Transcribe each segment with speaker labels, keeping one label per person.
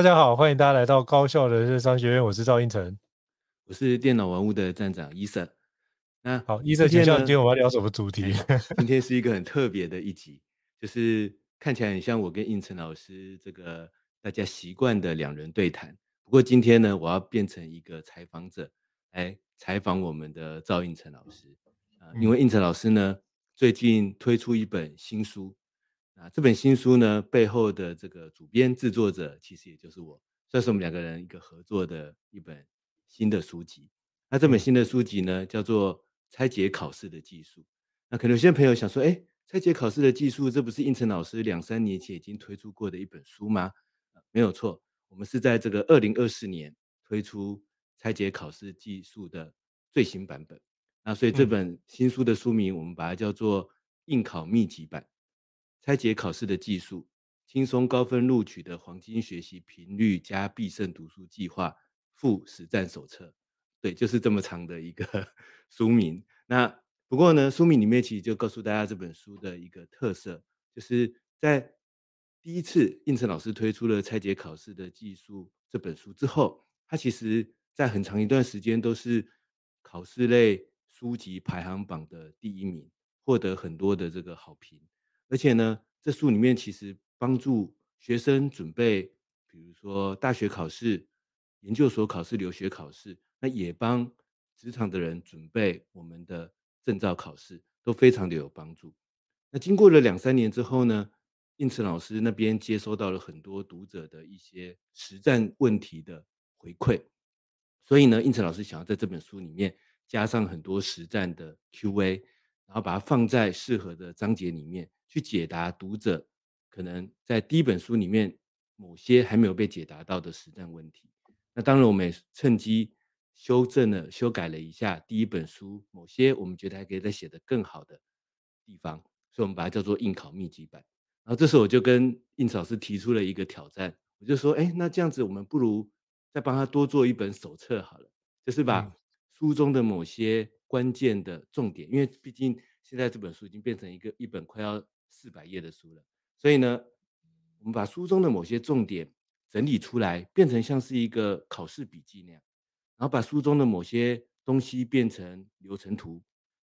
Speaker 1: 大家好，欢迎大家来到高校人生商学院。我是赵胤丞，
Speaker 2: 我是电脑玩物的站长伊森。那
Speaker 1: 好，伊森，请教今天我们要聊什么主题？
Speaker 2: 今天是一个很特别的一集，就是看起来很像我跟应成老师这个大家习惯的两人对谈。不过今天呢，我要变成一个采访者来采访我们的赵应成老师啊，因为应成老师呢最近推出一本新书。啊，这本新书呢，背后的这个主编制作者，其实也就是我，算是我们两个人一个合作的一本新的书籍。那这本新的书籍呢，叫做《拆解考试的技术》。那可能有些朋友想说，哎，拆解考试的技术，这不是应成老师两三年前已经推出过的一本书吗？没有错，我们是在这个二零二四年推出拆解考试技术的最新版本。那所以这本新书的书名，我们把它叫做应考秘籍版。拆解考试的技术，轻松高分录取的黄金学习频率加必胜读书计划附实战手册，对，就是这么长的一个 书名。那不过呢，书名里面其实就告诉大家这本书的一个特色，就是在第一次应成老师推出了拆解考试的技术这本书之后，它其实在很长一段时间都是考试类书籍排行榜的第一名，获得很多的这个好评。而且呢，这书里面其实帮助学生准备，比如说大学考试、研究所考试、留学考试，那也帮职场的人准备我们的证照考试，都非常的有帮助。那经过了两三年之后呢，胤丞老师那边接收到了很多读者的一些实战问题的回馈，所以呢，胤丞老师想要在这本书里面加上很多实战的 Q&A，然后把它放在适合的章节里面。去解答读者可能在第一本书里面某些还没有被解答到的实战问题。那当然，我们也趁机修正了、修改了一下第一本书某些我们觉得还可以再写得更好的地方，所以我们把它叫做应考秘籍版。然后这时候我就跟胤丞老师提出了一个挑战，我就说：哎，那这样子我们不如再帮他多做一本手册好了，就是把书中的某些关键的重点，因为毕竟现在这本书已经变成一个一本快要。四百页的书了，所以呢，我们把书中的某些重点整理出来，变成像是一个考试笔记那样，然后把书中的某些东西变成流程图，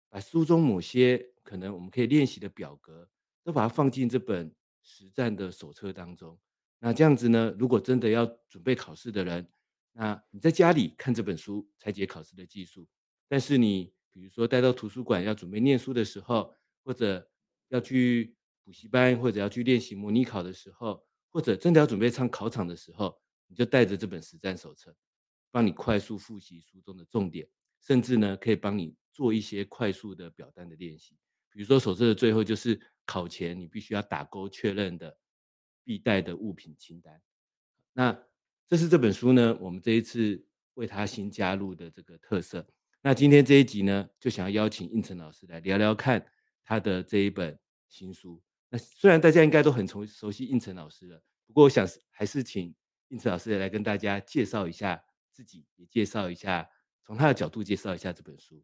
Speaker 2: 把书中某些可能我们可以练习的表格，都把它放进这本实战的手册当中。那这样子呢，如果真的要准备考试的人，那你在家里看这本书，拆解考试的技术，但是你比如说带到图书馆要准备念书的时候，或者要去补习班，或者要去练习模拟考的时候，或者真的要准备上考场的时候，你就带着这本实战手册，帮你快速复习书中的重点，甚至呢可以帮你做一些快速的表单的练习。比如说手册的最后就是考前你必须要打勾确认的必带的物品清单。那这是这本书呢，我们这一次为它新加入的这个特色。那今天这一集呢，就想要邀请胤丞老师来聊聊看。他的这一本新书，那虽然大家应该都很熟熟悉胤丞老师了，不过我想还是请胤丞老师来跟大家介绍一下自己，也介绍一下从他的角度介绍一下这本书。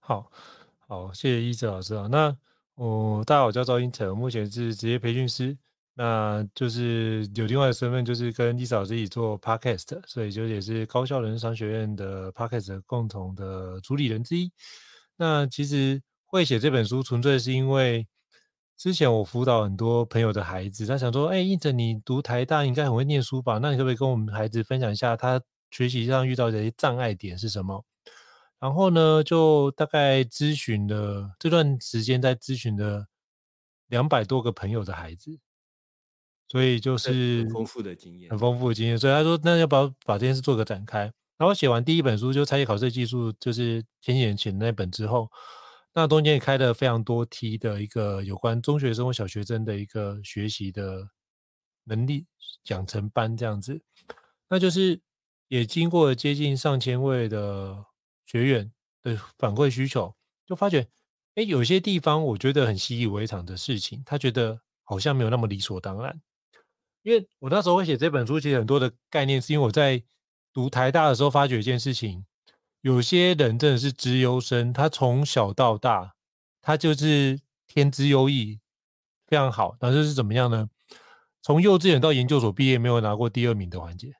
Speaker 1: 好，好，谢谢胤丞老师啊。那我、哦、大家好，我叫赵胤丞，我目前是职业培训师。那就是有另外的身份，就是跟 Lisa 老师一起做 Podcast，所以就也是高校人商学院的 Podcast 共同的主理人之一。那其实会写这本书，纯粹是因为之前我辅导很多朋友的孩子，他想说：“哎，应成你读台大应该很会念书吧？那你可不可以跟我们孩子分享一下他学习上遇到的一些障碍点是什么？”然后呢，就大概咨询了这段时间，在咨询的两百多个朋友的孩子。所以就是
Speaker 2: 很丰富的经验，
Speaker 1: 很丰富的经验。所以他说，那要不要把这件事做个展开？然后写完第一本书，就拆解考试技术，就是前几年写的那本之后，那中间也开了非常多梯的一个有关中学生或小学生的一个学习的能力养成班这样子。那就是也经过了接近上千位的学员的反馈需求，就发觉，哎，有些地方我觉得很习以为常的事情，他觉得好像没有那么理所当然。因为我那时候会写这本书，其实很多的概念是因为我在读台大的时候发觉一件事情，有些人真的是资优生，他从小到大他就是天资优异，非常好，但是是怎么样呢？从幼稚园到研究所毕业没有拿过第二名的环节，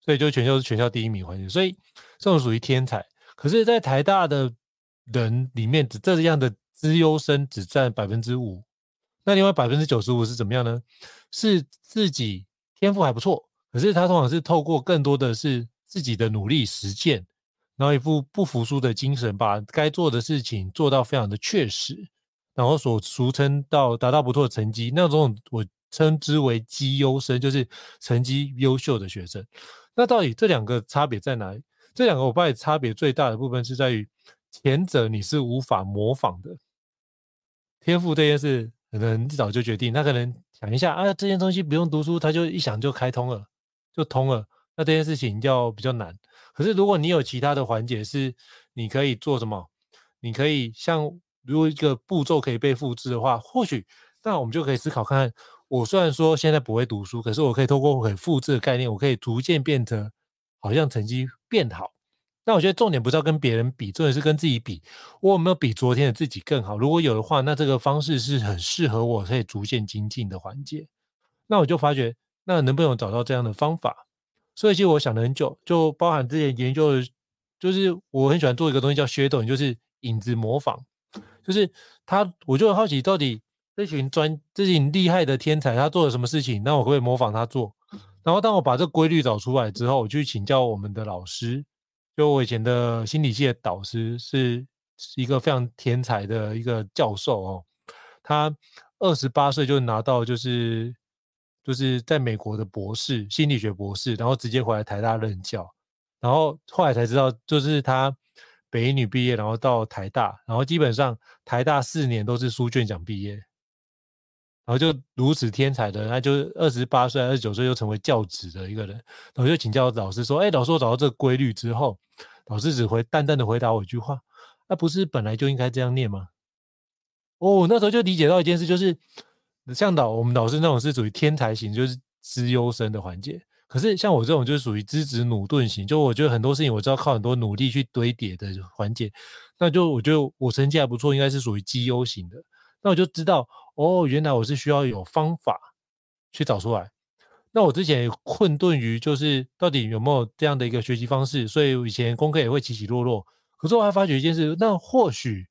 Speaker 1: 所以就全校是全校第一名环节，所以这种属于天才。可是，在台大的人里面，只这样的资优生只占百分之五。那另外百分之九十五是怎么样呢？是自己天赋还不错，可是他通常是透过更多的是自己的努力实践，然后一副不服输的精神，把该做的事情做到非常的确实，然后所俗称到达到不错的成绩，那种我称之为绩优生，就是成绩优秀的学生。那到底这两个差别在哪里？这两个我发现差别最大的部分是在于前者你是无法模仿的，天赋这件事。可能一早就决定，他可能想一下啊，这件东西不用读书，他就一想就开通了，就通了。那这件事情要比较难。可是如果你有其他的环节是你可以做什么，你可以像如果一个步骤可以被复制的话，或许那我们就可以思考看看。我虽然说现在不会读书，可是我可以透过可以复制的概念，我可以逐渐变得好像成绩变好。那我觉得重点不是要跟别人比，重点是跟自己比。我有没有比昨天的自己更好？如果有的话，那这个方式是很适合我，可以逐渐精进的环节。那我就发觉，那能不能找到这样的方法？所以其实我想了很久，就包含之前研究的，就是我很喜欢做一个东西叫学懂就是影子模仿。就是他，我就很好奇，到底这群专、这群厉害的天才，他做了什么事情？那我会不会模仿他做？然后当我把这个规律找出来之后，我就去请教我们的老师。就我以前的心理系的导师是一个非常天才的一个教授哦，他二十八岁就拿到就是就是在美国的博士心理学博士，然后直接回来台大任教，然后后来才知道就是他北一女毕业，然后到台大，然后基本上台大四年都是书卷奖毕业。然后就如此天才的，他就二十八岁、二十九岁就成为教职的一个人。然后就请教老师说：“哎，老师，我找到这个规律之后，老师只会淡淡的回答我一句话：‘那不是本来就应该这样念吗？’哦，那时候就理解到一件事，就是像导我们老师那种是属于天才型，就是资优生的环节。可是像我这种就是属于资质努钝型，就我觉得很多事情我知道靠很多努力去堆叠的环节。那就我觉得我成绩还不错，应该是属于绩优型的。那我就知道。”哦，原来我是需要有方法去找出来。那我之前困顿于就是到底有没有这样的一个学习方式，所以以前功课也会起起落落。可是我还发觉一件事，那或许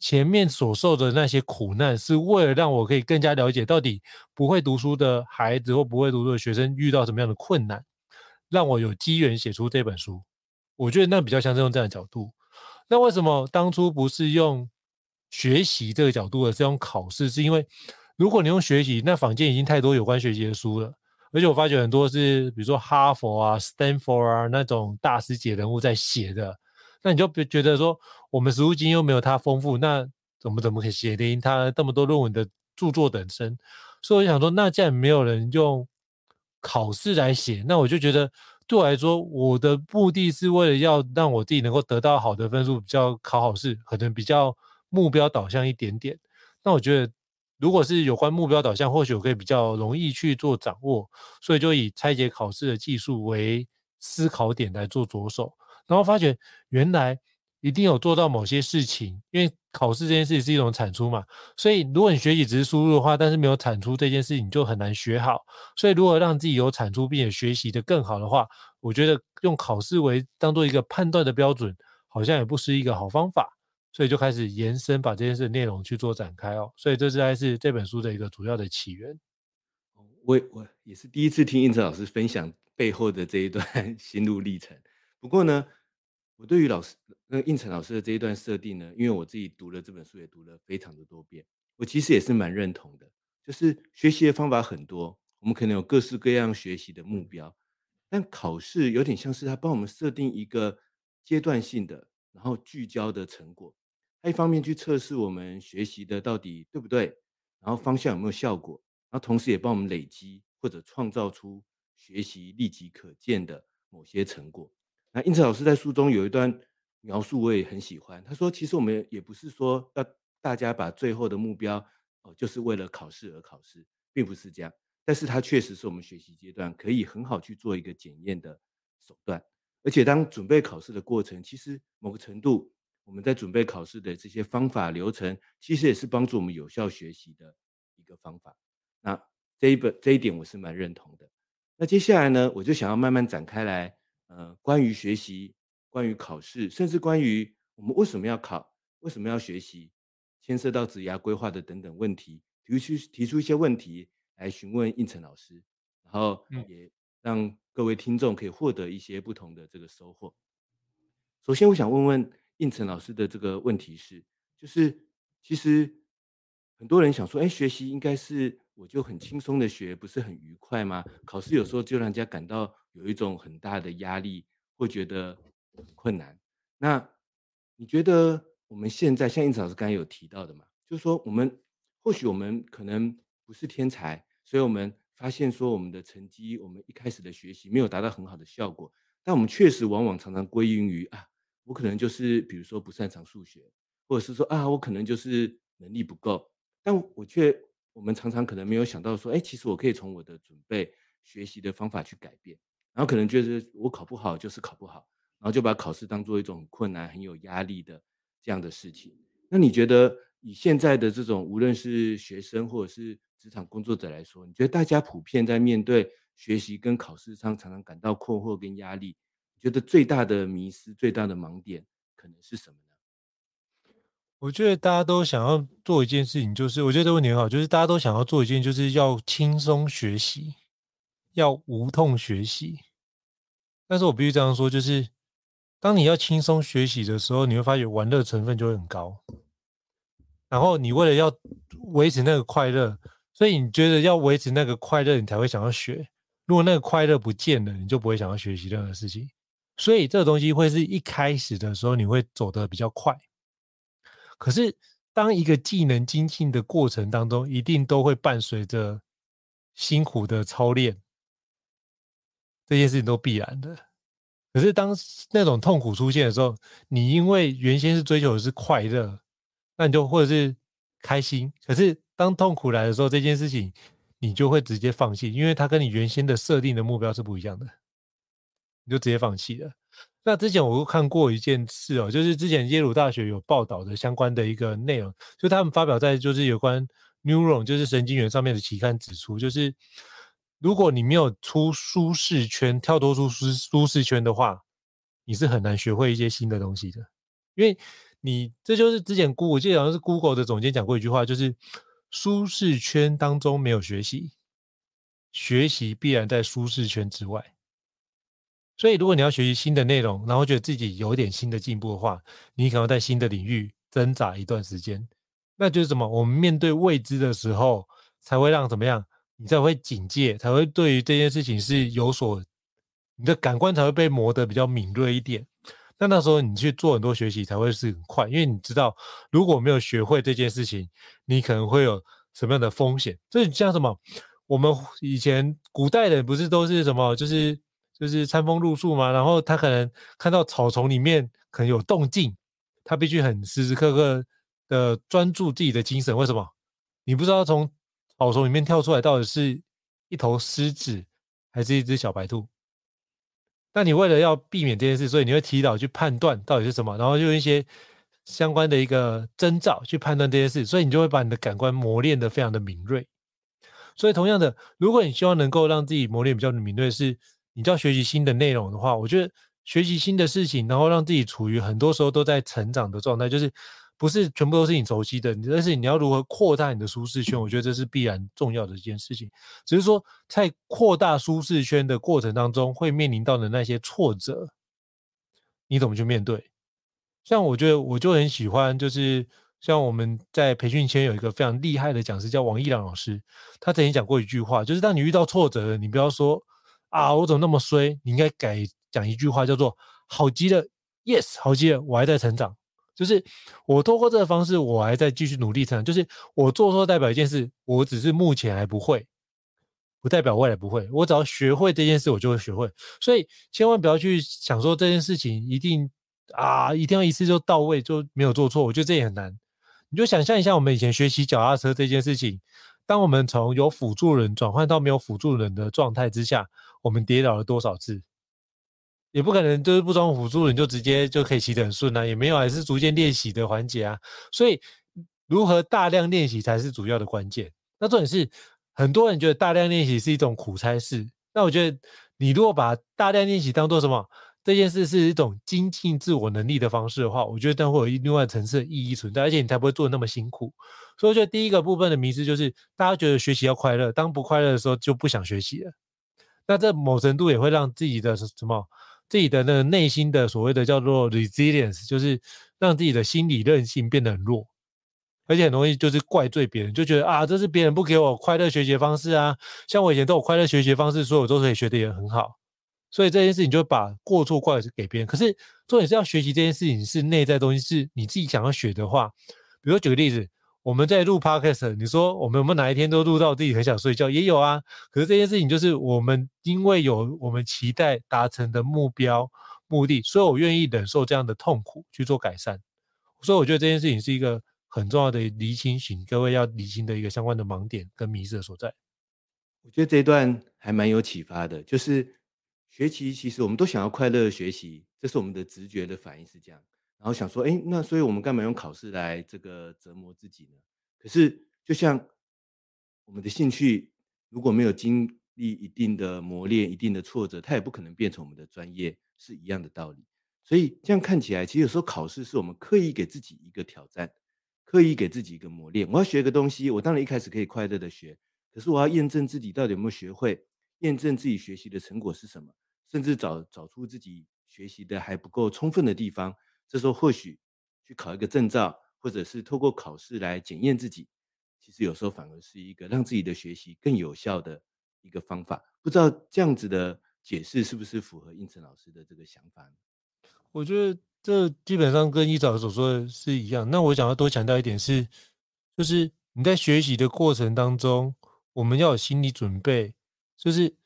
Speaker 1: 前面所受的那些苦难，是为了让我可以更加了解到底不会读书的孩子或不会读书的学生遇到什么样的困难，让我有机缘写出这本书。我觉得那比较像是用这样的角度。那为什么当初不是用？学习这个角度的是用考试，是因为如果你用学习，那坊间已经太多有关学习的书了，而且我发觉很多是比如说哈佛啊、Stanford 啊那种大师级人物在写的，那你就别觉得说我们实务经验又没有他丰富，那怎么怎么可以写得赢他这么多论文的著作等身？所以我想说，那既然没有人用考试来写，那我就觉得对我来说，我的目的是为了要让我自己能够得到好的分数，比较考好试，可能比较。目标导向一点点，那我觉得，如果是有关目标导向，或许我可以比较容易去做掌握，所以就以拆解考试的技术为思考点来做着手，然后发觉原来一定有做到某些事情，因为考试这件事情是一种产出嘛。所以如果你学习只是输入的话，但是没有产出这件事情，你就很难学好。所以如果让自己有产出，并且学习的更好的话，我觉得用考试为当做一个判断的标准，好像也不是一个好方法。所以就开始延伸，把这件事的内容去做展开哦。所以这是还是这本书的一个主要的起源。
Speaker 2: 我我也是第一次听应成老师分享背后的这一段 心路历程。不过呢，我对于老师那应成老师的这一段设定呢，因为我自己读了这本书，也读了非常的多遍，我其实也是蛮认同的。就是学习的方法很多，我们可能有各式各样学习的目标，但考试有点像是他帮我们设定一个阶段性的，然后聚焦的成果。他一方面去测试我们学习的到底对不对，然后方向有没有效果，然后同时也帮我们累积或者创造出学习立即可见的某些成果。那胤丞老师在书中有一段描述，我也很喜欢。他说：“其实我们也不是说要大家把最后的目标哦，就是为了考试而考试，并不是这样。但是它确实是我们学习阶段可以很好去做一个检验的手段。而且当准备考试的过程，其实某个程度。”我们在准备考试的这些方法流程，其实也是帮助我们有效学习的一个方法。那这一本这一点我是蛮认同的。那接下来呢，我就想要慢慢展开来，呃，关于学习，关于考试，甚至关于我们为什么要考，为什么要学习，牵涉到职涯规划的等等问题，提出提出一些问题来询问应成老师，然后也让各位听众可以获得一些不同的这个收获。首先，我想问问。应成老师的这个问题是，就是其实很多人想说，哎，学习应该是我就很轻松的学，不是很愉快吗？考试有时候就让人家感到有一种很大的压力，会觉得困难。那你觉得我们现在像应成老师刚才有提到的嘛，就是说我们或许我们可能不是天才，所以我们发现说我们的成绩，我们一开始的学习没有达到很好的效果，但我们确实往往常常归因于啊。我可能就是，比如说不擅长数学，或者是说啊，我可能就是能力不够，但我却，我们常常可能没有想到说，哎，其实我可以从我的准备学习的方法去改变，然后可能觉得我考不好就是考不好，然后就把考试当做一种困难、很有压力的这样的事情。那你觉得以现在的这种，无论是学生或者是职场工作者来说，你觉得大家普遍在面对学习跟考试上常常感到困惑跟压力？觉得最大的迷思、最大的盲点可能是什么呢？
Speaker 1: 我觉得大家都想要做一件事情，就是我觉得这问题很好，就是大家都想要做一件，就是要轻松学习，要无痛学习。但是我必须这样说，就是当你要轻松学习的时候，你会发觉玩乐成分就会很高。然后你为了要维持那个快乐，所以你觉得要维持那个快乐，你才会想要学。如果那个快乐不见了，你就不会想要学习任何事情。所以这个东西会是一开始的时候你会走得比较快，可是当一个技能精进的过程当中，一定都会伴随着辛苦的操练，这件事情都必然的。可是当那种痛苦出现的时候，你因为原先是追求的是快乐，那你就或者是开心，可是当痛苦来的时候，这件事情你就会直接放弃，因为它跟你原先的设定的目标是不一样的。就直接放弃了。那之前我都看过一件事哦，就是之前耶鲁大学有报道的相关的一个内容，就他们发表在就是有关 neuron，就是神经元上面的期刊指出，就是如果你没有出舒适圈，跳脱出舒舒适圈的话，你是很难学会一些新的东西的。因为你这就是之前 Google，我记得好像是 Google 的总监讲过一句话，就是舒适圈当中没有学习，学习必然在舒适圈之外。所以，如果你要学习新的内容，然后觉得自己有一点新的进步的话，你可能在新的领域挣扎一段时间。那就是什么？我们面对未知的时候，才会让怎么样？你才会警戒，才会对于这件事情是有所，你的感官才会被磨得比较敏锐一点。那那时候你去做很多学习才会是很快，因为你知道，如果没有学会这件事情，你可能会有什么样的风险？这像什么？我们以前古代人不是都是什么？就是。就是餐风露宿嘛，然后他可能看到草丛里面可能有动静，他必须很时时刻刻的专注自己的精神。为什么？你不知道从草丛里面跳出来到底是一头狮子还是一只小白兔？那你为了要避免这件事，所以你会提早去判断到底是什么，然后用一些相关的一个征兆去判断这件事，所以你就会把你的感官磨练的非常的敏锐。所以同样的，如果你希望能够让自己磨练比较敏锐，是你就要学习新的内容的话，我觉得学习新的事情，然后让自己处于很多时候都在成长的状态，就是。不是全部都是你熟悉的，但是你要如何扩大你的舒适圈？我觉得这是必然重要的一件事情。只是说，在扩大舒适圈的过程当中，会面临到的那些挫折，你怎么去面对？像我觉得，我就很喜欢，就是像我们在培训圈有一个非常厉害的讲师，叫王一良老师，他曾经讲过一句话，就是当你遇到挫折了，你不要说啊，我怎么那么衰？你应该改讲一句话，叫做好极了，yes，好极了，我还在成长。就是我透过这个方式，我还在继续努力成长。就是我做错代表一件事，我只是目前还不会，不代表未来不会。我只要学会这件事，我就会学会。所以千万不要去想说这件事情一定啊，一定要一次就到位，就没有做错。我觉得这也很难。你就想象一下，我们以前学习脚踏车这件事情，当我们从有辅助人转换到没有辅助人的状态之下，我们跌倒了多少次？也不可能就是不装辅助你就直接就可以骑得很顺啊，也没有，还是逐渐练习的环节啊。所以，如何大量练习才是主要的关键。那重点是，很多人觉得大量练习是一种苦差事。那我觉得，你如果把大量练习当做什么，这件事是一种精进自我能力的方式的话，我觉得但会有另外层次的意义存在，而且你才不会做那么辛苦。所以，我觉得第一个部分的迷思就是，大家觉得学习要快乐，当不快乐的时候就不想学习了。那这某程度也会让自己的什么？自己的那个内心的所谓的叫做 resilience，就是让自己的心理韧性变得很弱，而且很容易就是怪罪别人，就觉得啊，这是别人不给我快乐学习的方式啊。像我以前都有快乐学习方式，所以我都可以学得也很好。所以这件事情就把过错怪给别人。可是重点是要学习这件事情是内在东西，是你自己想要学的话，比如举个例子。我们在录 podcast，你说我们有没有哪一天都录到自己很想睡觉？也有啊。可是这件事情就是我们因为有我们期待达成的目标目的，所以我愿意忍受这样的痛苦去做改善。所以我觉得这件事情是一个很重要的厘清，请各位要厘清的一个相关的盲点跟迷失的所在。
Speaker 2: 我觉得这一段还蛮有启发的，就是学习其实我们都想要快乐的学习，这是我们的直觉的反应是这样。然后想说，哎，那所以我们干嘛用考试来这个折磨自己呢？可是，就像我们的兴趣，如果没有经历一定的磨练、一定的挫折，它也不可能变成我们的专业，是一样的道理。所以这样看起来，其实有时候考试是我们刻意给自己一个挑战，刻意给自己一个磨练。我要学一个东西，我当然一开始可以快乐的学，可是我要验证自己到底有没有学会，验证自己学习的成果是什么，甚至找找出自己学习的还不够充分的地方。这时候或许去考一个证照，或者是透过考试来检验自己，其实有时候反而是一个让自己的学习更有效的一个方法。不知道这样子的解释是不是符合胤丞老师的这个想法？
Speaker 1: 我觉得这基本上跟一早所说的是一样。那我想要多强调一点是，就是你在学习的过程当中，我们要有心理准备，就是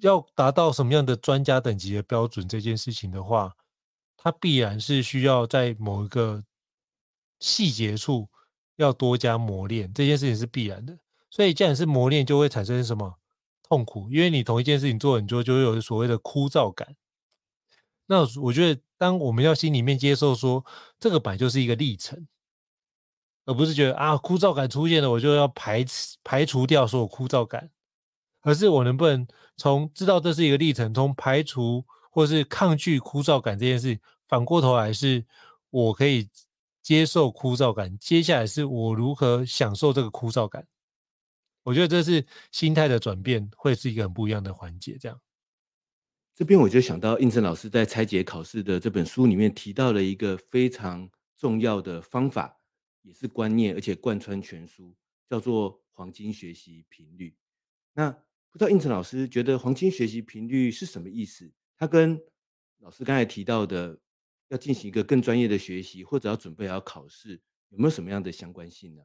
Speaker 1: 要达到什么样的专家等级的标准这件事情的话。它必然是需要在某一个细节处要多加磨练，这件事情是必然的。所以，既然是磨练，就会产生什么痛苦？因为你同一件事情做很多，就会有所谓的枯燥感。那我觉得，当我们要心里面接受说，这个本来就是一个历程，而不是觉得啊枯燥感出现了，我就要排排除掉所有枯燥感，而是我能不能从知道这是一个历程，从排除。或是抗拒枯燥感这件事，反过头来是我可以接受枯燥感。接下来是我如何享受这个枯燥感。我觉得这是心态的转变，会是一个很不一样的环节。这样，
Speaker 2: 这边我就想到胤丞老师在拆解考试的这本书里面提到了一个非常重要的方法，也是观念，而且贯穿全书，叫做黄金学习频率。那不知道胤丞老师觉得黄金学习频率是什么意思？他跟老师刚才提到的，要进行一个更专业的学习，或者要准备要考试，有没有什么样的相关性呢？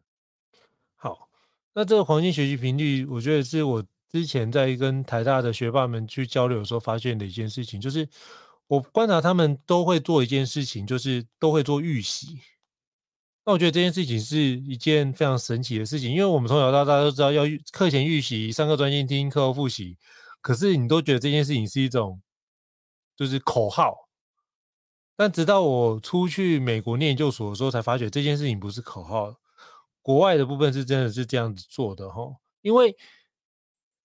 Speaker 1: 好，那这个黄金学习频率，我觉得是我之前在跟台大的学霸们去交流的时候发现的一件事情，就是我观察他们都会做一件事情，就是都会做预习。那我觉得这件事情是一件非常神奇的事情，因为我们从小到大都知道要课前预习、上课专心听、课后复习，可是你都觉得这件事情是一种。就是口号。但直到我出去美国念研究所的时候，才发觉这件事情不是口号。国外的部分是真的是这样子做的哈，因为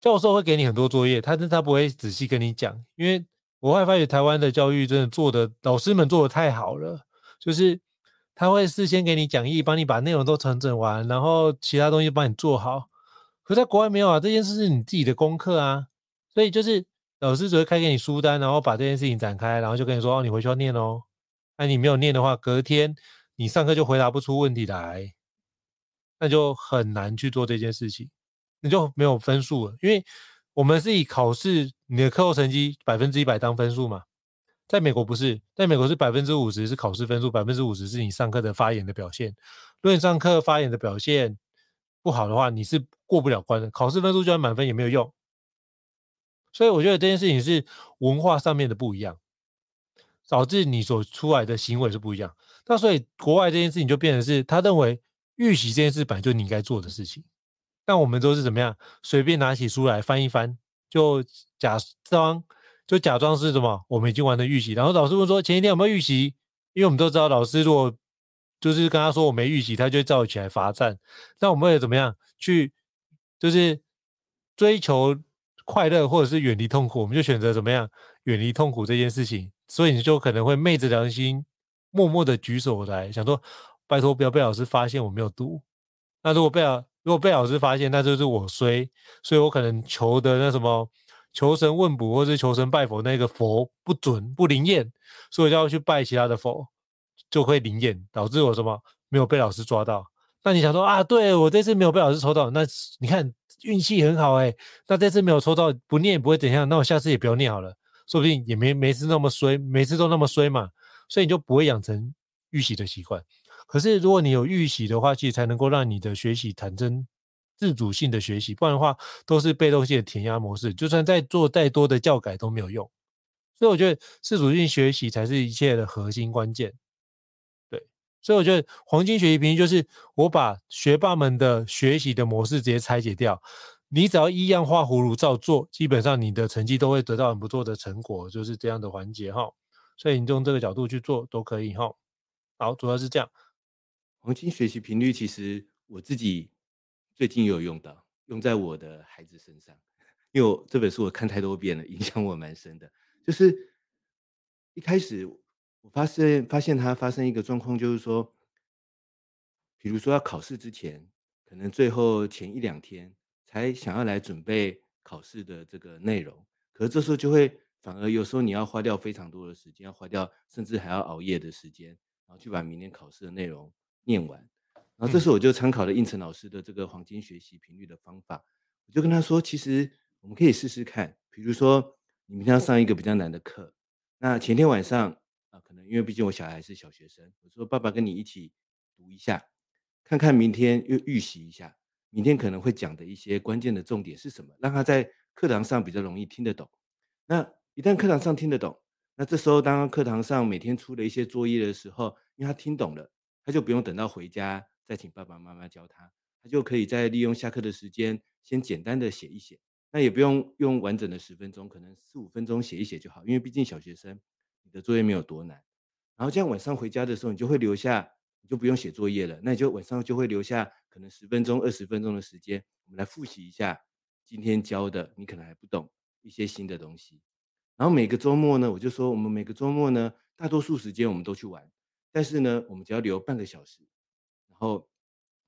Speaker 1: 教授会给你很多作业，但他不会仔细跟你讲。因为我会发觉台湾的教育真的做的，老师们做的太好了，就是他会事先给你讲义，帮你把内容都重整完，然后其他东西帮你做好。可在国外没有啊，这件事是你自己的功课啊，所以就是。老师只会开给你书单，然后把这件事情展开，然后就跟你说：“哦，你回去要念哦。那你没有念的话，隔天你上课就回答不出问题来，那就很难去做这件事情，你就没有分数了。因为我们是以考试你的课后成绩百分之一百当分数嘛，在美国不是，在美国是百分之五十是考试分数，百分之五十是你上课的发言的表现。如果你上课发言的表现不好的话，你是过不了关的。考试分数就算满分也没有用。”所以我觉得这件事情是文化上面的不一样，导致你所出来的行为是不一样。那所以国外这件事情就变成是他认为预习这件事本来就你应该做的事情，但我们都是怎么样？随便拿起书来翻一翻，就假装就假装是什么？我们已经完了预习。然后老师问说前一天有没有预习？因为我们都知道老师如果就是跟他说我没预习，他就会叫起来罚站。那我们会怎么样去就是追求？快乐或者是远离痛苦，我们就选择怎么样远离痛苦这件事情。所以你就可能会昧着良心，默默的举手来，想说拜托不要被老师发现我没有读。那如果被老如果被老师发现，那就是我衰，所以我可能求的那什么求神问卜或是求神拜佛那个佛不准不灵验，所以就要去拜其他的佛，就会灵验，导致我什么没有被老师抓到。那你想说啊，对我这次没有被老师抽到，那你看。运气很好哎、那这次没有抽到，不念也不会怎样，那我下次也不要念好了，说不定也没每次那么衰，每次都那么衰嘛，所以你就不会养成预习的习惯。可是如果你有预习的话，其实才能够让你的学习产生自主性的学习，不然的话都是被动性的填鸭模式，就算再做再多的教改都没有用。所以我觉得自主性学习才是一切的核心关键。所以我觉得黄金学习频率就是我把学霸们的学习的模式直接拆解掉，你只要一样画葫芦照做，基本上你的成绩都会得到很不错的成果，就是这样的环节哈。所以你用这个角度去做都可以哈。好，主要是这样。
Speaker 2: 黄金学习频率其实我自己最近有用到，用在我的孩子身上，因为我这本书我看太多遍了，影响我蛮深的。就是一开始。我发现发现他发生一个状况，就是说，比如说要考试之前，可能最后前一两天才想要来准备考试的这个内容，可是这时候就会反而有时候你要花掉非常多的时间，要花掉甚至还要熬夜的时间，然后去把明天考试的内容念完。然后这时候我就参考了应成老师的这个黄金学习频率的方法，我就跟他说，其实我们可以试试看，比如说你明天要上一个比较难的课，那前天晚上。可能因为毕竟我小孩是小学生，我说爸爸跟你一起读一下，看看明天又预习一下，明天可能会讲的一些关键的重点是什么，让他在课堂上比较容易听得懂。那一旦课堂上听得懂，那这时候当课堂上每天出了一些作业的时候，因为他听懂了，他就不用等到回家再请爸爸妈妈教他，他就可以在利用下课的时间先简单的写一写，那也不用用完整的十分钟，可能四五分钟写一写就好，因为毕竟小学生。你的作业没有多难，然后这样晚上回家的时候，你就会留下，你就不用写作业了。那你就晚上就会留下可能十分钟、二十分钟的时间，我们来复习一下今天教的，你可能还不懂一些新的东西。然后每个周末呢，我就说我们每个周末呢，大多数时间我们都去玩，但是呢，我们只要留半个小时，然后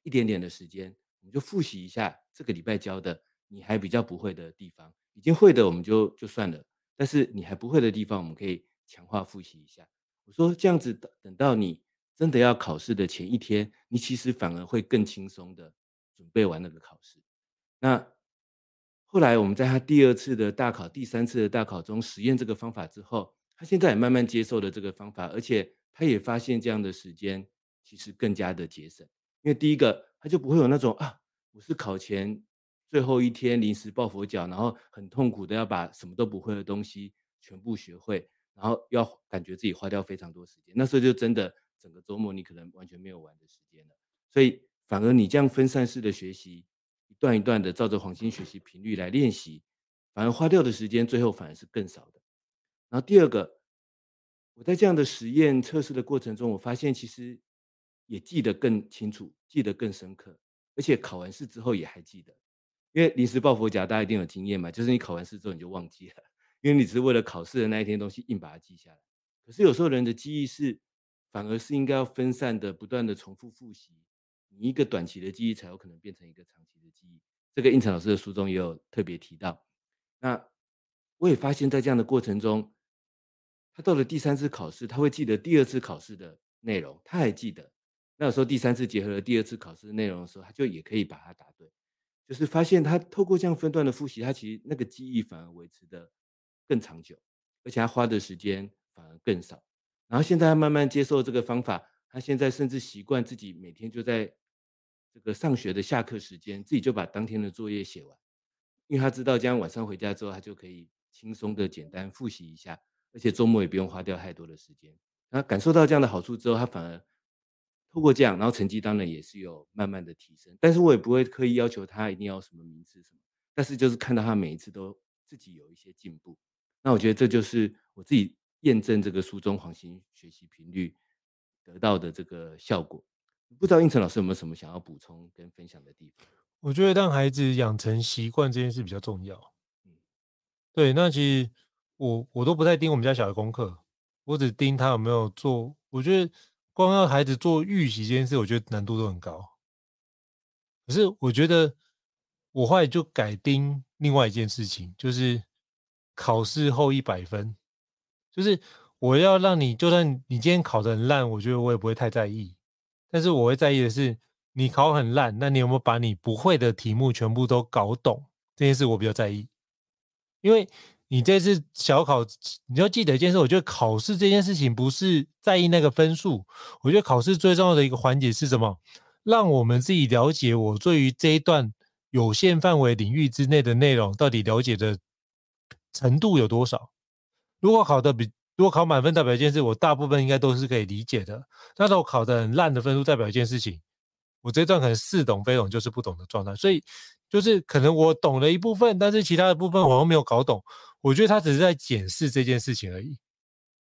Speaker 2: 一点点的时间，我们就复习一下这个礼拜教的你还比较不会的地方。已经会的我们就就算了，但是你还不会的地方，我们可以。强化复习一下，我说这样子等等到你真的要考试的前一天，你其实反而会更轻松的准备完那个考试。那后来我们在他第二次的大考、第三次的大考中实验这个方法之后，他现在也慢慢接受了这个方法，而且他也发现这样的时间其实更加的节省，因为第一个他就不会有那种啊，我是考前最后一天临时抱佛脚，然后很痛苦的要把什么都不会的东西全部学会。然后要感觉自己花掉非常多时间，那时候就真的整个周末你可能完全没有玩的时间了。所以反而你这样分散式的学习，一段一段的照着黄金学习频率来练习，反而花掉的时间最后反而是更少的。然后第二个，我在这样的实验测试的过程中，我发现其实也记得更清楚，记得更深刻，而且考完试之后也还记得。因为临时抱佛脚，大家一定有经验嘛，就是你考完试之后你就忘记了，因为你只是为了考试的那一天东西硬把它记下来。可是有时候人的记忆是反而是应该要分散的，不断的重复复习，你一个短期的记忆才有可能变成一个长期的记忆。这个应成老师的书中也有特别提到。那我也发现，在这样的过程中，他到了第三次考试，他会记得第二次考试的内容，他还记得。那有时候第三次结合了第二次考试的内容的时候，他就也可以把它答对。就是发现他透过这样分段的复习，他其实那个记忆反而维持的更长久，而且他花的时间反而更少。然后现在他慢慢接受这个方法，他现在甚至习惯自己每天就在这个上学的下课时间，自己就把当天的作业写完，因为他知道这样晚上回家之后，他就可以轻松的简单复习一下，而且周末也不用花掉太多的时间。他感受到这样的好处之后，他反而。透过这样，然后成绩当然也是有慢慢的提升，但是我也不会刻意要求他一定要什么名次什么，但是就是看到他每一次都自己有一些进步，那我觉得这就是我自己验证这个书中黄金学习频率得到的这个效果。不知道应成老师有没有什么想要补充跟分享的地方？
Speaker 1: 我觉得让孩子养成习惯这件事比较重要。嗯，对，那其实我我都不太盯我们家小孩功课，我只盯他有没有做，我觉得。光要孩子做预习这件事，我觉得难度都很高。可是我觉得我后来就改盯另外一件事情，就是考试后一百分，就是我要让你，就算你今天考得很烂，我觉得我也不会太在意。但是我会在意的是，你考很烂，那你有没有把你不会的题目全部都搞懂？这件事我比较在意，因为。你这次小考，你要记得一件事，我觉得考试这件事情不是在意那个分数，我觉得考试最重要的一个环节是什么？让我们自己了解我对于这一段有限范围领域之内的内容到底了解的程度有多少。如果考的比，如果考满分代表一件事，我大部分应该都是可以理解的。但是我考的很烂的分数代表一件事情，我这段可能似懂非懂，就是不懂的状态。所以就是可能我懂了一部分，但是其他的部分我又没有搞懂。我觉得他只是在检视这件事情而已，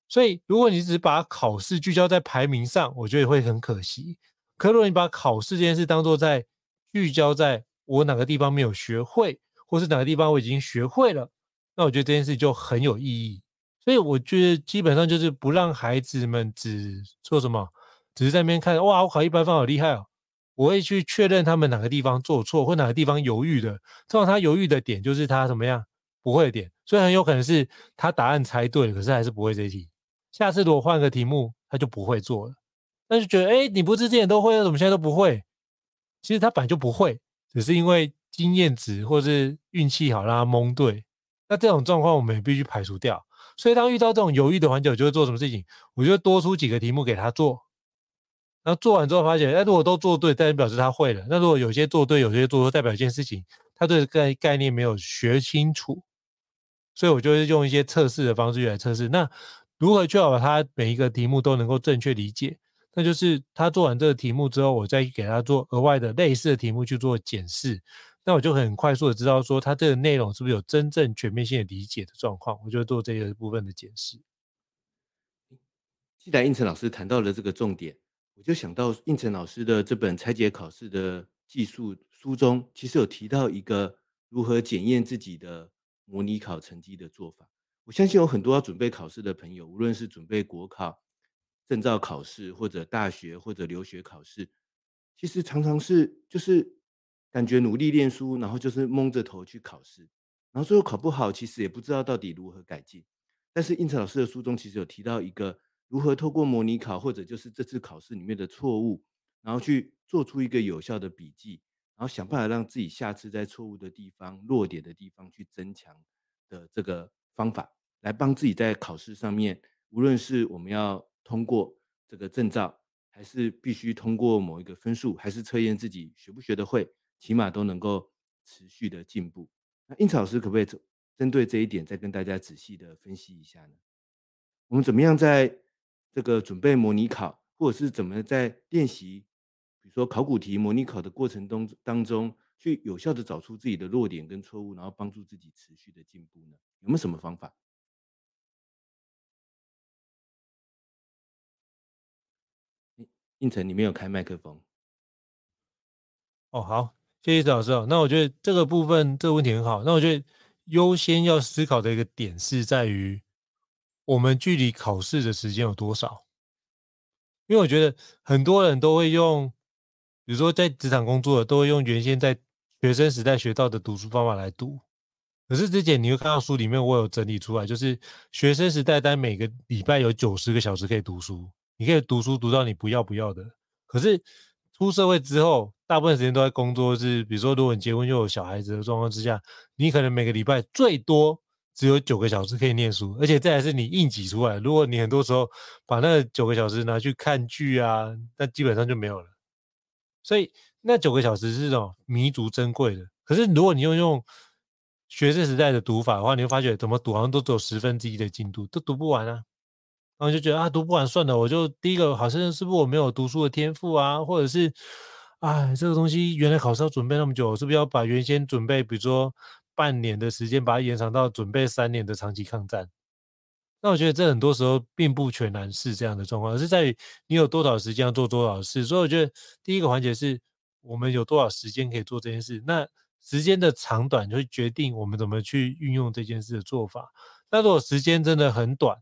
Speaker 1: 所以如果你只把考试聚焦在排名上，我觉得会很可惜。可如果你把考试这件事当做在聚焦在我哪个地方没有学会，或是哪个地方我已经学会了，那我觉得这件事就很有意义。所以我觉得基本上就是不让孩子们只做什么，只是在那边看，哇，我考一百分好厉害哦。我会去确认他们哪个地方做错，或哪个地方犹豫的。通常他犹豫的点就是他怎么样？不会的点，所以很有可能是他答案猜对了，可是还是不会这题。下次如果换个题目，他就不会做了。那就觉得，哎，你不是之前都会，怎么现在都不会？其实他本来就不会，只是因为经验值或是运气好让他蒙对。那这种状况我们也必须排除掉。所以当遇到这种犹豫的环节，我就会做什么事情？我就多出几个题目给他做。然后做完之后发现，哎，如果都做对，代表是他会了。那如果有些做对，有些做错，代表一件事情，他对概概念没有学清楚。所以，我就会用一些测试的方式来测试。那如何确保他每一个题目都能够正确理解？那就是他做完这个题目之后，我再给他做额外的类似的题目去做检视。那我就很快速的知道说，他这个内容是不是有真正全面性的理解的状况。我就做这个部分的检视。
Speaker 2: 既然应成老师谈到了这个重点，我就想到应成老师的这本拆解考试的技术书中，其实有提到一个如何检验自己的。模拟考成绩的做法，我相信有很多要准备考试的朋友，无论是准备国考、证照考试，或者大学或者留学考试，其实常常是就是感觉努力练书，然后就是蒙着头去考试，然后最后考不好，其实也不知道到底如何改进。但是胤丞老师的书中其实有提到一个如何透过模拟考，或者就是这次考试里面的错误，然后去做出一个有效的笔记。然后想办法让自己下次在错误的地方、弱点的地方去增强的这个方法，来帮自己在考试上面，无论是我们要通过这个证照，还是必须通过某一个分数，还是测验自己学不学得会，起码都能够持续的进步。那应老师可不可以针对这一点再跟大家仔细的分析一下呢？我们怎么样在这个准备模拟考或者是怎么在练习比如说考古题模拟考的过程当当中去有效的找出自己的弱点跟错误然后帮助自己持续的进步呢？有没有什么方法？应采你没有开麦克风。
Speaker 1: 哦好谢谢老师哦。那我觉得这个部分这个问题很好。那我觉得优先要思考的一个点是在于，我们距离考试的时间有多少？因为我觉得很多人都会用，比如说在职场工作的，都会用原先在学生时代学到的读书方法来读。可是之前你会看到书里面，我有整理出来，就是学生时代，单每个礼拜有九十个小时可以读书，你可以读书读到你不要不要的。可是出社会之后，大部分时间都在工作，是比如说，如果你结婚又有小孩子的状况之下，你可能每个礼拜最多只有九个小时可以念书，而且这还是你硬挤出来。如果你很多时候把那九个小时拿去看剧啊，那基本上就没有了。所以那九个小时是种弥足珍贵的。可是如果你用用学生时代的读法的话，你会发觉怎么读好像都只有十分之一的进度，都读不完啊。然后就觉得啊，读不完算了，我就第一个好像是不是我没有读书的天赋啊，或者是，哎，这个东西原来考试要准备那么久，是不是要把原先准备，比如说半年的时间，把它延长到准备三年的长期抗战？那我觉得这很多时候并不全然是这样的状况，而是在于你有多少时间要做多少事。所以我觉得第一个环节是我们有多少时间可以做这件事，那时间的长短就会决定我们怎么去运用这件事的做法。那如果时间真的很短，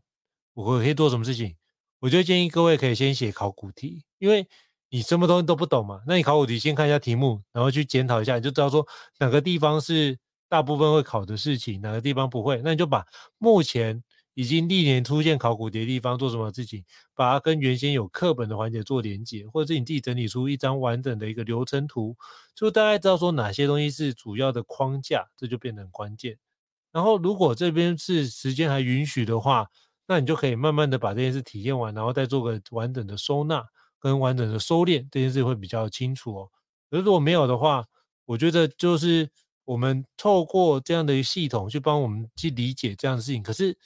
Speaker 1: 我可以做什么事情？我就建议各位可以先写考古题，因为你什么东西都不懂嘛。那你考古题先看一下题目，然后去检讨一下，你就知道说哪个地方是大部分会考的事情，哪个地方不会。那你就把目前已经历年出现考古题的地方做什么事情，把它跟原先有课本的环节做连结，或者是你自己整理出一张完整的一个流程图，就大概知道说哪些东西是主要的框架，这就变得很关键。然后如果这边是时间还允许的话，那你就可以慢慢的把这件事体验完，然后再做个完整的收纳跟完整的收敛，这件事会比较清楚哦。可是如果没有的话，我觉得就是我们透过这样的一个系统去帮我们去理解这样的事情。可是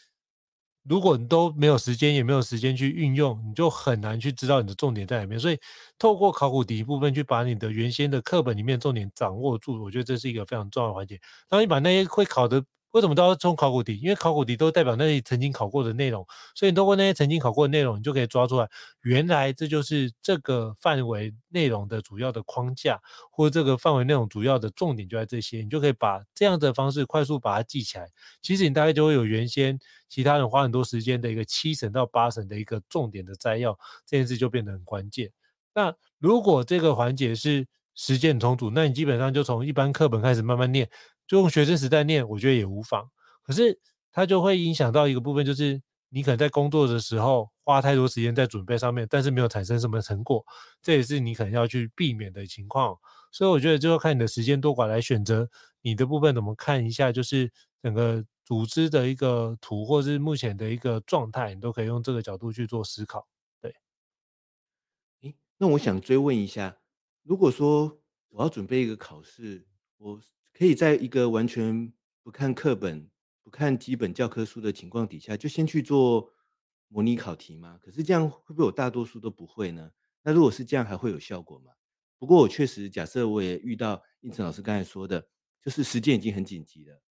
Speaker 1: 如果你都没有时间，也没有时间去运用，你就很难去知道你的重点在哪边。所以透过考古题部分去把你的原先的课本里面重点掌握住，我觉得这是一个非常重要的环节。当你把那些会考的。为什么都要冲考古题？因为考古题都代表那些曾经考过的内容，所以你通过那些曾经考过的内容，你就可以抓出来，原来这就是这个范围内容的主要的框架，或者这个范围内容主要的重点就在这些，你就可以把这样的方式快速把它记起来。其实你大概就会有原先其他人花很多时间的一个七成到八成的一个重点的摘要，这件事就变得很关键。那如果这个环节是时间很充足，那你基本上就从一般课本开始慢慢念。就用学生时代念，我觉得也无妨。可是它就会影响到一个部分，就是你可能在工作的时候花太多时间在准备上面，但是没有产生什么成果，这也是你可能要去避免的情况。所以我觉得就要看你的时间多寡来选择你的部分怎么看一下，就是整个组织的一个图，或是目前的一个状态，你都可以用这个角度去做思考。对，
Speaker 2: 诶，那我想追问一下，如果说我要准备一个考试，我可以在一个完全不看课本、不看基本教科书的情况底下，就先去做模拟考题吗？可是这样会不会我大多数都不会呢？那如果是这样，还会有效果吗？不过我确实假设我也遇到胤丞老师刚才说的，就是时间已经很紧急了，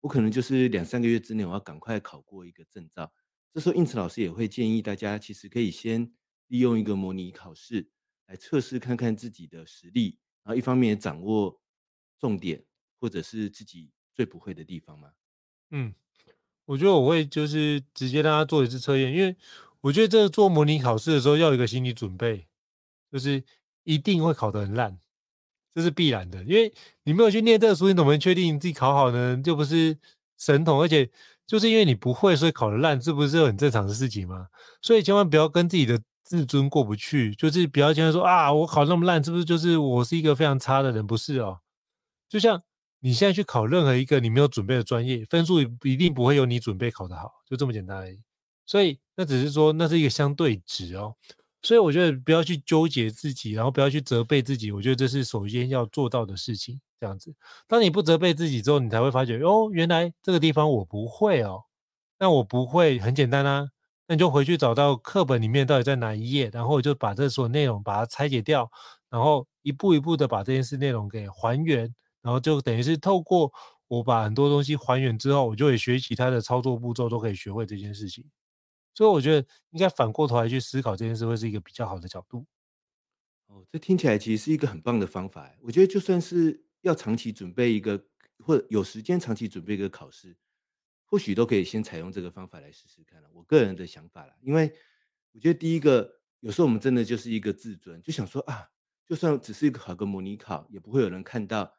Speaker 2: 我可能就是两三个月之内我要赶快考过一个证照。这时候胤丞老师也会建议大家，其实可以先利用一个模拟考试来测试看看自己的实力，然后一方面也掌握重点。或者是自己最不会的地方吗？
Speaker 1: 嗯，我觉得我会就是直接让他做一次测验，因为我觉得这个做模拟考试的时候要有一个心理准备，就是一定会考得很烂，这是必然的。因为你没有去念这个书，你怎么能确定你自己考好呢？就不是神童，而且就是因为你不会，所以考得烂，这不是很正常的事情吗？所以千万不要跟自己的自尊过不去，就是不要经常说啊，我考那么烂，是不是就是我是一个非常差的人？不是哦，就像。你现在去考任何一个你没有准备的专业，分数一定不会有你准备考得好，就这么简单而已。所以那只是说那是一个相对值哦。所以我觉得不要去纠结自己，然后不要去责备自己。我觉得这是首先要做到的事情。这样子，当你不责备自己之后，你才会发觉哦，原来这个地方我不会哦。那我不会很简单啊，那你就回去找到课本里面到底在哪一页，然后就把这所有内容把它拆解掉，然后一步一步的把这件事内容给还原。然后就等于是透过我把很多东西还原之后，我就会学习它的操作步骤，都可以学会这件事情。所以我觉得应该反过头来去思考这件事，会是一个比较好的角度。
Speaker 2: 哦，这听起来其实是一个很棒的方法。我觉得就算是要长期准备一个，或有时间长期准备一个考试，或许都可以先采用这个方法来试试看。我个人的想法啦，因为我觉得第一个，有时候我们真的就是一个自尊，就想说啊，就算只是一个考个模拟考，也不会有人看到，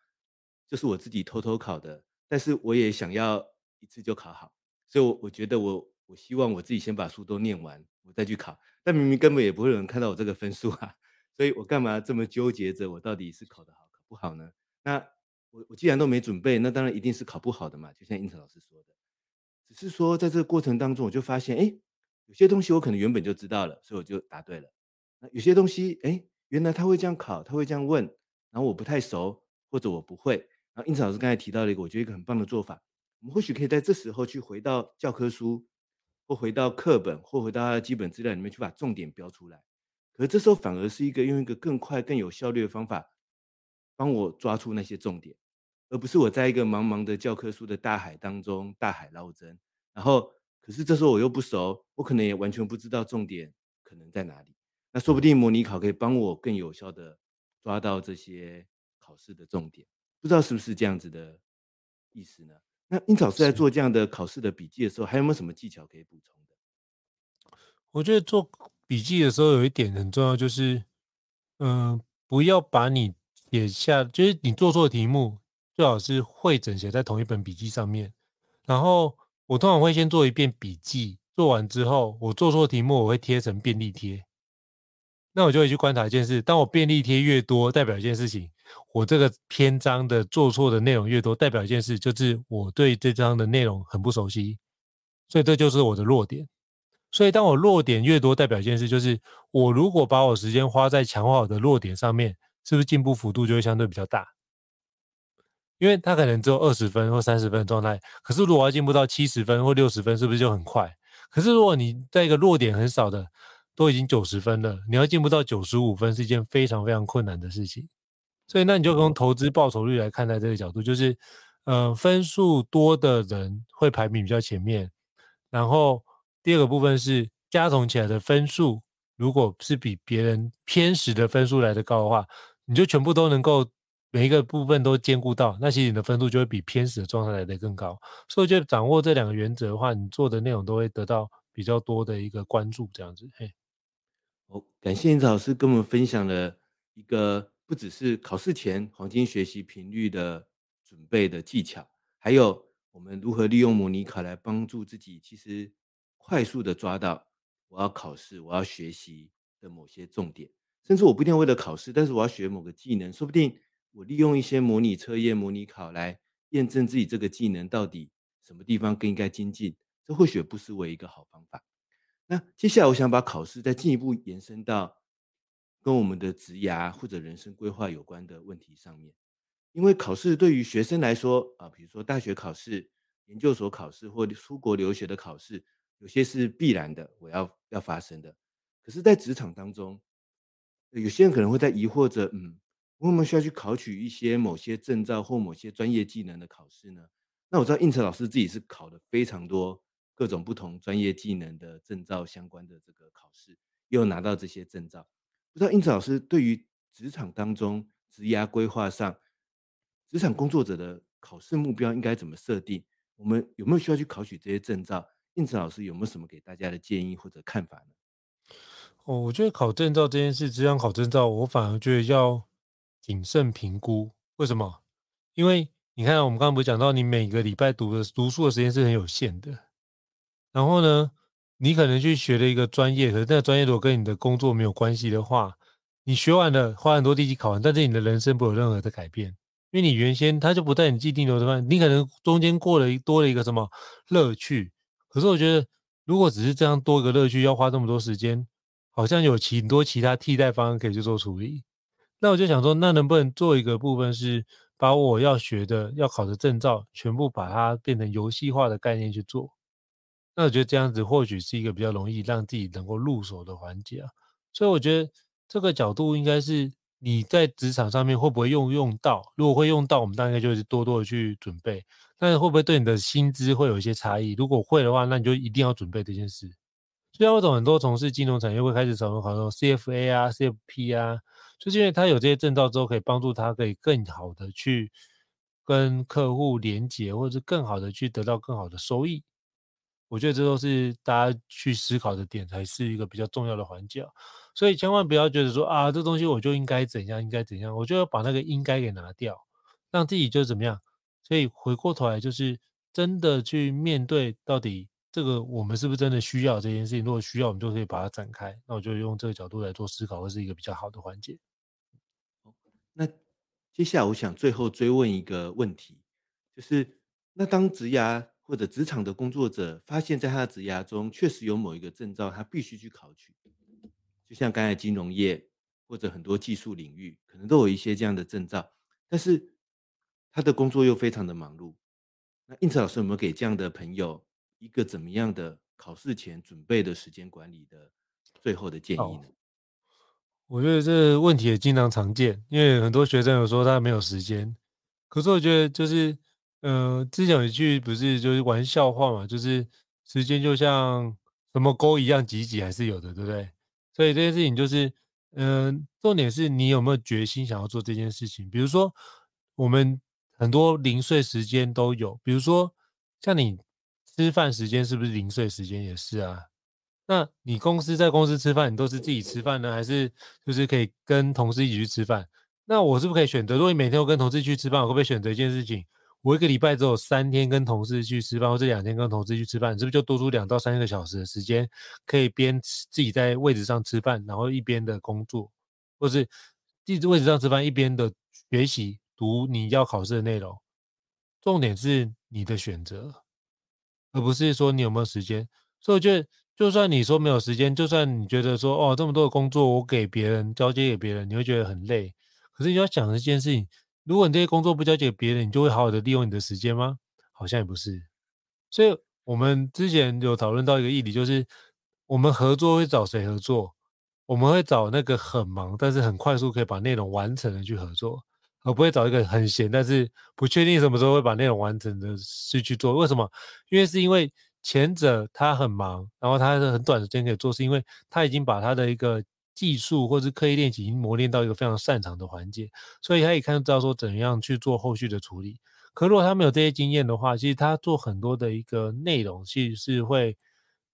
Speaker 2: 就是我自己偷偷考的。但是我也想要一次就考好，所以我，我觉得我我希望我自己先把书都念完，我再去考。但明明根本也不会有人看到我这个分数啊，所以我干嘛这么纠结着我到底是考得好考不好呢？那我我既然都没准备，那当然一定是考不好的嘛。就像胤丞老师说的，只是说在这个过程当中，我就发现，哎，有些东西我可能原本就知道了，所以我就答对了。那有些东西，哎，原来他会这样考，他会这样问，然后我不太熟，或者我不会。然后胤丞老师刚才提到了一个，我觉得一个很棒的做法，我们或许可以在这时候去回到教科书，或回到课本，或回到他的基本资料里面去把重点标出来。可是这时候反而是一个用一个更快、更有效率的方法，帮我抓出那些重点，而不是我在一个茫茫的教科书的大海当中大海捞针。然后，可是这时候我又不熟，我可能也完全不知道重点可能在哪里。那说不定模拟考可以帮我更有效的抓到这些考试的重点。不知道是不是这样子的意思呢？那胤丞老师在做这样的考试的笔记的时候，还有没有什么技巧可以补充的？
Speaker 1: 我觉得做笔记的时候有一点很重要，就是，嗯、呃，不要把你写下，就是你做错题目，最好是会整写在同一本笔记上面。然后我通常会先做一遍笔记，做完之后，我做错题目我会贴成便利贴。那我就会去观察一件事，当我便利贴越多，代表一件事情。我这个篇章的做错的内容越多，代表一件事，就是我对这章的内容很不熟悉，所以这就是我的弱点。所以当我弱点越多，代表一件事，就是我如果把我时间花在强化我的弱点上面，是不是进步幅度就会相对比较大？因为他可能只有二十分或三十分的状态，可是如果要进步到七十分或六十分，是不是就很快？可是如果你在一个弱点很少的，都已经九十分了，你要进步到九十五分，是一件非常非常困难的事情。所以，那你就从投资报酬率来看待这个角度，就是，呃，分数多的人会排名比较前面。然后，第二个部分是加总起来的分数，如果是比别人偏食的分数来得高的话，你就全部都能够每一个部分都兼顾到，那其实你的分数就会比偏食的状态来得更高。所以，就掌握这两个原则的话，你做的内容都会得到比较多的一个关注，这样子。嘿，
Speaker 2: 好，感谢林子老师跟我们分享了一个。不只是考试前黄金学习频率的准备的技巧，还有我们如何利用模拟考来帮助自己，其实快速的抓到我要考试、我要学习的某些重点，甚至我不一定要为了考试，但是我要学某个技能，说不定我利用一些模拟测验、模拟考来验证自己这个技能到底什么地方更应该精进，这或许不失为一个好方法。那接下来我想把考试再进一步延伸到。跟我们的职涯或者人生规划有关的问题上面，因为考试对于学生来说啊，比如说大学考试、研究所考试或出国留学的考试，有些是必然的，我要要发生的。可是，在职场当中，有些人可能会在疑惑着，嗯，我们需要去考取一些某些证照或某些专业技能的考试呢？那我知道应策老师自己是考了非常多各种不同专业技能的证照相关的这个考试，又拿到这些证照。不知道胤丞老师对于职场当中职涯规划上，职场工作者的考试目标应该怎么设定？我们有没有需要去考取这些证照？胤丞老师有没有什么给大家的建议或者看法呢？
Speaker 1: 哦，我觉得考证照这件事，只想考证照，我反而觉得要谨慎评估。为什么？因为你看，我们刚刚不是讲到，你每个礼拜读的读书的时间是很有限的，然后呢，你可能去学了一个专业，可是那个专业如果跟你的工作没有关系的话，你学完了，花很多力气考完，但是你的人生不有任何的改变，因为你原先它就不在你既定流程范，你可能中间过了多了一个什么乐趣，可是我觉得如果只是这样多一个乐趣，要花这么多时间，好像有很多其他替代方案可以去做处理。那我就想说，那能不能做一个部分是把我要学的、要考的证照，全部把它变成游戏化的概念去做？那我觉得这样子或许是一个比较容易让自己能够入手的环节啊，所以我觉得这个角度应该是你在职场上面会不会用用到？如果会用到，我们大概就是多多的去准备。但是会不会对你的薪资会有一些差异？如果会的话，那你就一定要准备这件事。虽然我懂很多从事金融产业会开始找考那种 CFA 啊、CFP 啊，就是因为他有这些证照之后，可以帮助他可以更好的去跟客户连接，或者是更好的去得到更好的收益。我觉得这都是大家去思考的点，才是一个比较重要的环节。所以千万不要觉得说啊，这东西我就应该怎样，应该怎样，我就要把那个应该给拿掉，让自己就怎么样。所以回过头来，就是真的去面对到底。这个我们是不是真的需要这件事情？如果需要，我们就可以把它展开。那我就用这个角度来做思考，会是一个比较好的环节。
Speaker 2: 那接下来我想最后追问一个问题，就是那当职涯或者职场的工作者发现，在他的职涯中确实有某一个证照，他必须去考取，就像刚才金融业或者很多技术领域，可能都有一些这样的证照，但是他的工作又非常的忙碌。那应成老师有没有给这样的朋友？一个怎么样的考试前准备的时间管理的最后的建议呢？
Speaker 1: 我觉得这个问题也经常常见，因为很多学生有说他没有时间，可是我觉得就是，嗯、之前有一句不是就是玩笑话嘛，就是时间就像什么沟一样挤挤还是有的，对不对？所以这件事情就是，嗯、重点是你有没有决心想要做这件事情。比如说，我们很多零碎时间都有，比如说像你。吃饭时间是不是零碎时间也是啊？那你公司在公司吃饭，你都是自己吃饭呢，还是就是可以跟同事一起去吃饭？那我是不是可以选择？如果你每天都跟同事去吃饭，我会不会选择一件事情？我一个礼拜只有三天跟同事去吃饭，或者两天跟同事去吃饭，是不是就多出两到三个小时的时间，可以边自己在位置上吃饭，然后一边的工作，或是自己位置上吃饭一边的学习读你要考试的内容？重点是你的选择。而不是说你有没有时间，所以我觉得，就算你说没有时间，就算你觉得说哦，这么多的工作我给别人交接给别人，你会觉得很累。可是你要想一件事情，如果你这些工作不交接给别人，你就会好好的利用你的时间吗？好像也不是。所以我们之前有讨论到一个议题，就是我们合作会找谁合作？我们会找那个很忙但是很快速可以把内容完成的去合作。而不会找一个很闲，但是不确定什么时候会把内容完成的事去做。为什么？因为是因为前者他很忙，然后他是很短时间可以做，是因为他已经把他的一个技术或是刻意练习已经磨练到一个非常擅长的环节，所以他可以看到说怎样去做后续的处理。可如果他没有这些经验的话，其实他做很多的一个内容其实是会。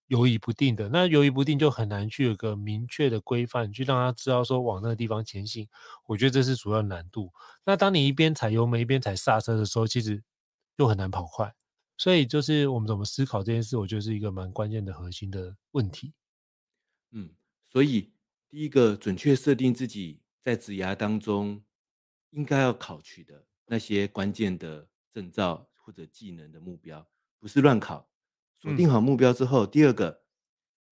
Speaker 1: 犹豫不定的，那犹豫不定就很难去有个明确的规范，去让他知道说往那个地方前行。我觉得这是主要难度。那当你一边踩油门一边踩刹车的时候，其实就很难跑快。所以就是我们怎么思考这件事，我觉得是一个蛮关键的核心的问题。
Speaker 2: 嗯，所以第一个准确设定自己在职涯当中应该要考取的那些关键的证照或者技能的目标，不是乱考。锁定好目标之后，嗯、第二个，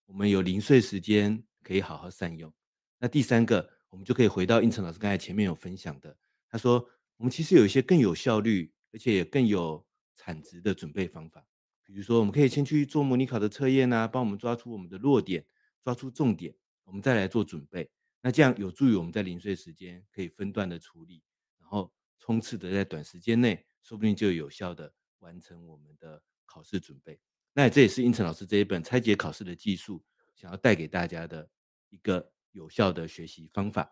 Speaker 2: 我们有零碎时间可以好好善用。那第三个，我们就可以回到应成老师刚才前面有分享的，他说我们其实有一些更有效率，而且也更有产值的准备方法。比如说，我们可以先去做模拟考的测验啊，帮我们抓出我们的弱点，抓出重点，我们再来做准备。那这样有助于我们在零碎时间可以分段的处理，然后冲刺的在短时间内，说不定就有效的完成我们的考试准备。那这也是应成老师这一本拆解考试的技术想要带给大家的一个有效的学习方法。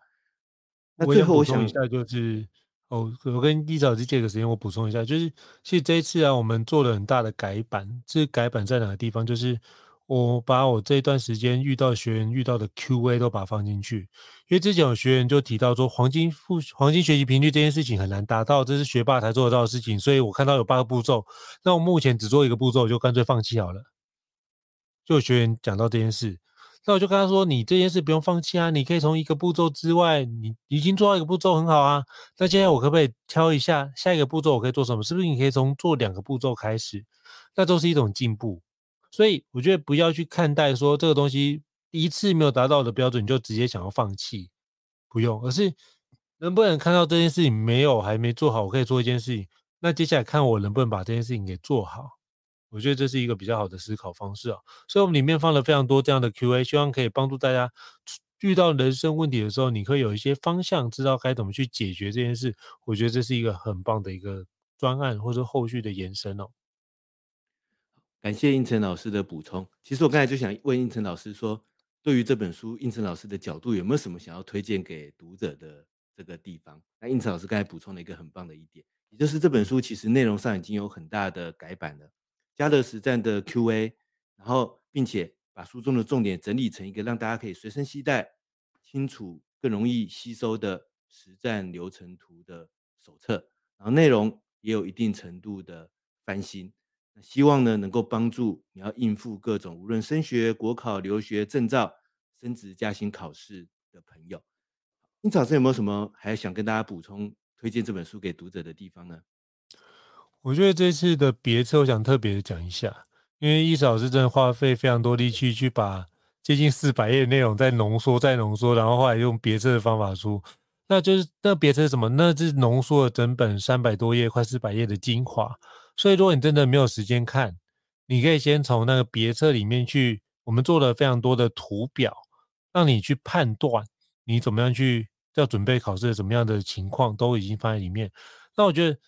Speaker 2: 那最后我想一下，
Speaker 1: 就是哦，我跟伊老师借个时间，我补充一下，就是其实这一次啊，我们做了很大的改版。这改版在哪个地方？就是。我把我这段时间遇到学员遇到的 Q&A 都把它放进去，因为之前有学员就提到说黄金复黄金学习频率这件事情很难达到，这是学霸才做得到的事情，所以我看到有八个步骤，那我目前只做一个步骤，就干脆放弃好了。就有学员讲到这件事，那我就跟他说：“你这件事不用放弃啊，你可以从一个步骤之外，你已经做到一个步骤很好啊。那接下来我可不可以挑一下下一个步骤我可以做什么？是不是你可以从做两个步骤开始？那都是一种进步。”所以我觉得不要去看待说这个东西一次没有达到的标准你就直接想要放弃，不用，而是能不能看到这件事情没有还没做好，我可以做一件事情，那接下来看我能不能把这件事情给做好。我觉得这是一个比较好的思考方式啊。所以我们里面放了非常多这样的 Q&A，希望可以帮助大家遇到人生问题的时候，你可以有一些方向，知道该怎么去解决这件事。我觉得这是一个很棒的一个专案或者后续的延伸哦。
Speaker 2: 感谢胤丞老师的补充。其实我刚才就想问胤丞老师说，对于这本书，胤丞老师的角度有没有什么想要推荐给读者的这个地方？那胤丞老师刚才补充了一个很棒的一点，也就是这本书其实内容上已经有很大的改版了，加了实战的 Q&A，然后并且把书中的重点整理成一个让大家可以随身携带、清楚、更容易吸收的实战流程图的手册，然后内容也有一定程度的翻新。希望呢能够帮助你要应付各种无论升学、国考、留学、证照、升职加薪考试的朋友。你早上有没有什么还想跟大家补充、推荐这本书给读者的地方呢？
Speaker 1: 我觉得这次的别册，我想特别的讲一下，因为胤丞老师真的花费非常多力气去把接近四百页的内容再浓缩、再浓缩，然后后来用别册的方法书，那就是那别册是什么？那是浓缩了整本三百多页、快四百页的精华。所以，如果你真的没有时间看，你可以先从那个别册里面去，我们做了非常多的图表，让你去判断你怎么样去要准备考试的怎么样的情况，都已经放在里面。那我觉得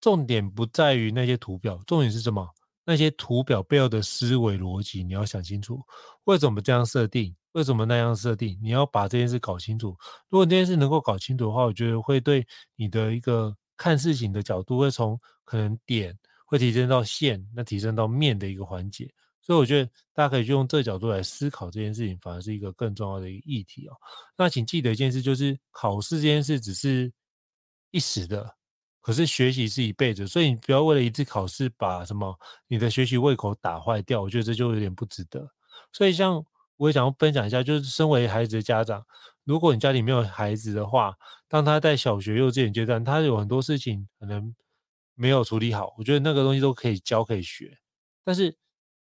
Speaker 1: 重点不在于那些图表，重点是什么？那些图表背后的思维逻辑，你要想清楚，为什么这样设定，为什么那样设定，你要把这件事搞清楚。如果这件事能够搞清楚的话，我觉得会对你的一个看事情的角度，会从可能点。会提升到线，那提升到面的一个环节，所以我觉得大家可以就用这个角度来思考这件事情，反而是一个更重要的一个议题哦。那请记得一件事，就是考试这件事只是一时的，可是学习是一辈子，所以你不要为了一次考试把什么你的学习胃口打坏掉，我觉得这就有点不值得。所以像我也想要分享一下，就是身为孩子的家长，如果你家里没有孩子的话，当他在小学、幼稚园阶段，他有很多事情可能。没有处理好，我觉得那个东西都可以教可以学，但是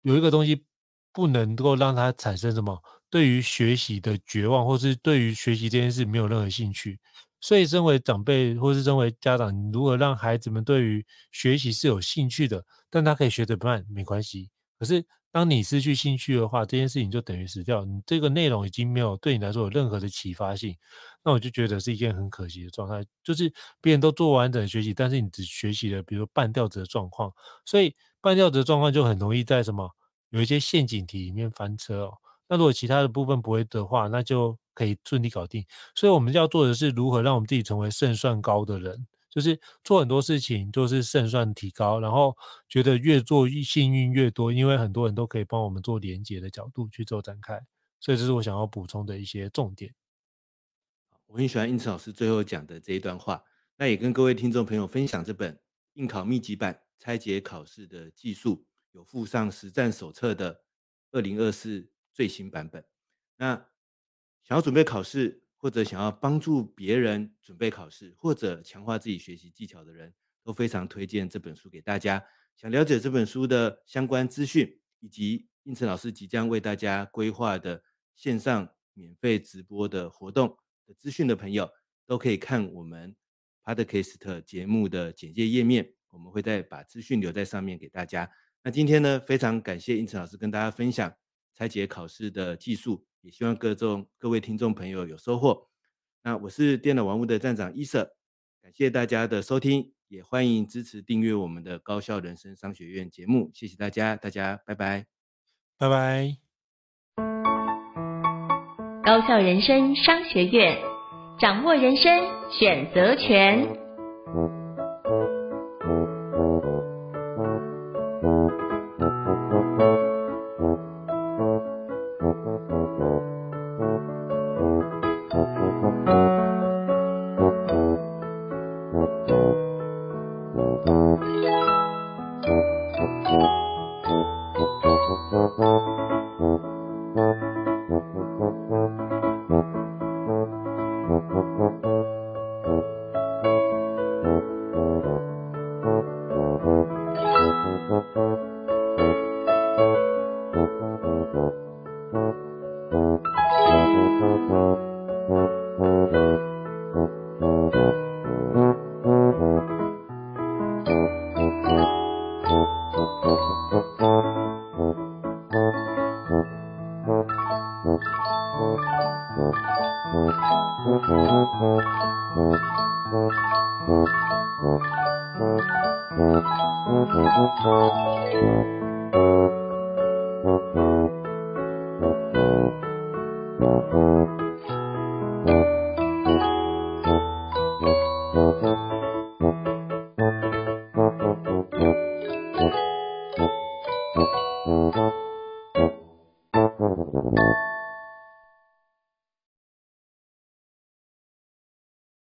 Speaker 1: 有一个东西不能够让他产生什么对于学习的绝望，或是对于学习这件事没有任何兴趣。所以，身为长辈或是身为家长，如何让孩子们对于学习是有兴趣的，但他可以学得慢，没关系。可是，当你失去兴趣的话，这件事情就等于死掉。你这个内容已经没有对你来说有任何的启发性，那我就觉得是一件很可惜的状态。就是别人都做完整的学习，但是你只学习了，比如半吊子的状况。所以半吊子的状况就很容易在什么有一些陷阱题里面翻车哦。那如果其他的部分不会的话，那就可以顺利搞定。所以我们要做的是如何让我们自己成为胜算高的人。就是做很多事情都是胜算提高，然后觉得越做越幸运越多，因为很多人都可以帮我们做连接的角度去做展开，所以这是我想要补充的一些重点。
Speaker 2: 我很喜欢胤丞老师最后讲的这一段话，那也跟各位听众朋友分享这本应考秘笈版拆解考试的技术，有附上实战手册的二零二四最新版本。那想要准备考试，或者想要帮助别人准备考试，或者强化自己学习技巧的人，都非常推荐这本书给大家。想了解这本书的相关资讯，以及胤丞老师即将为大家规划的线上免费直播的活动的资讯的朋友，都可以看我们 Podcast 节目的简介页面，我们会再把资讯留在上面给大家。那今天呢，非常感谢胤丞老师跟大家分享拆解考试的技术。也希望各众各位听众朋友有收获。那我是电脑玩物的站长伊舍，感谢大家的收听，也欢迎支持订阅我们的高校人生商学院节目。谢谢大家，大家拜拜，
Speaker 1: 拜拜。
Speaker 3: 高校人生商学院，掌握人生选择权。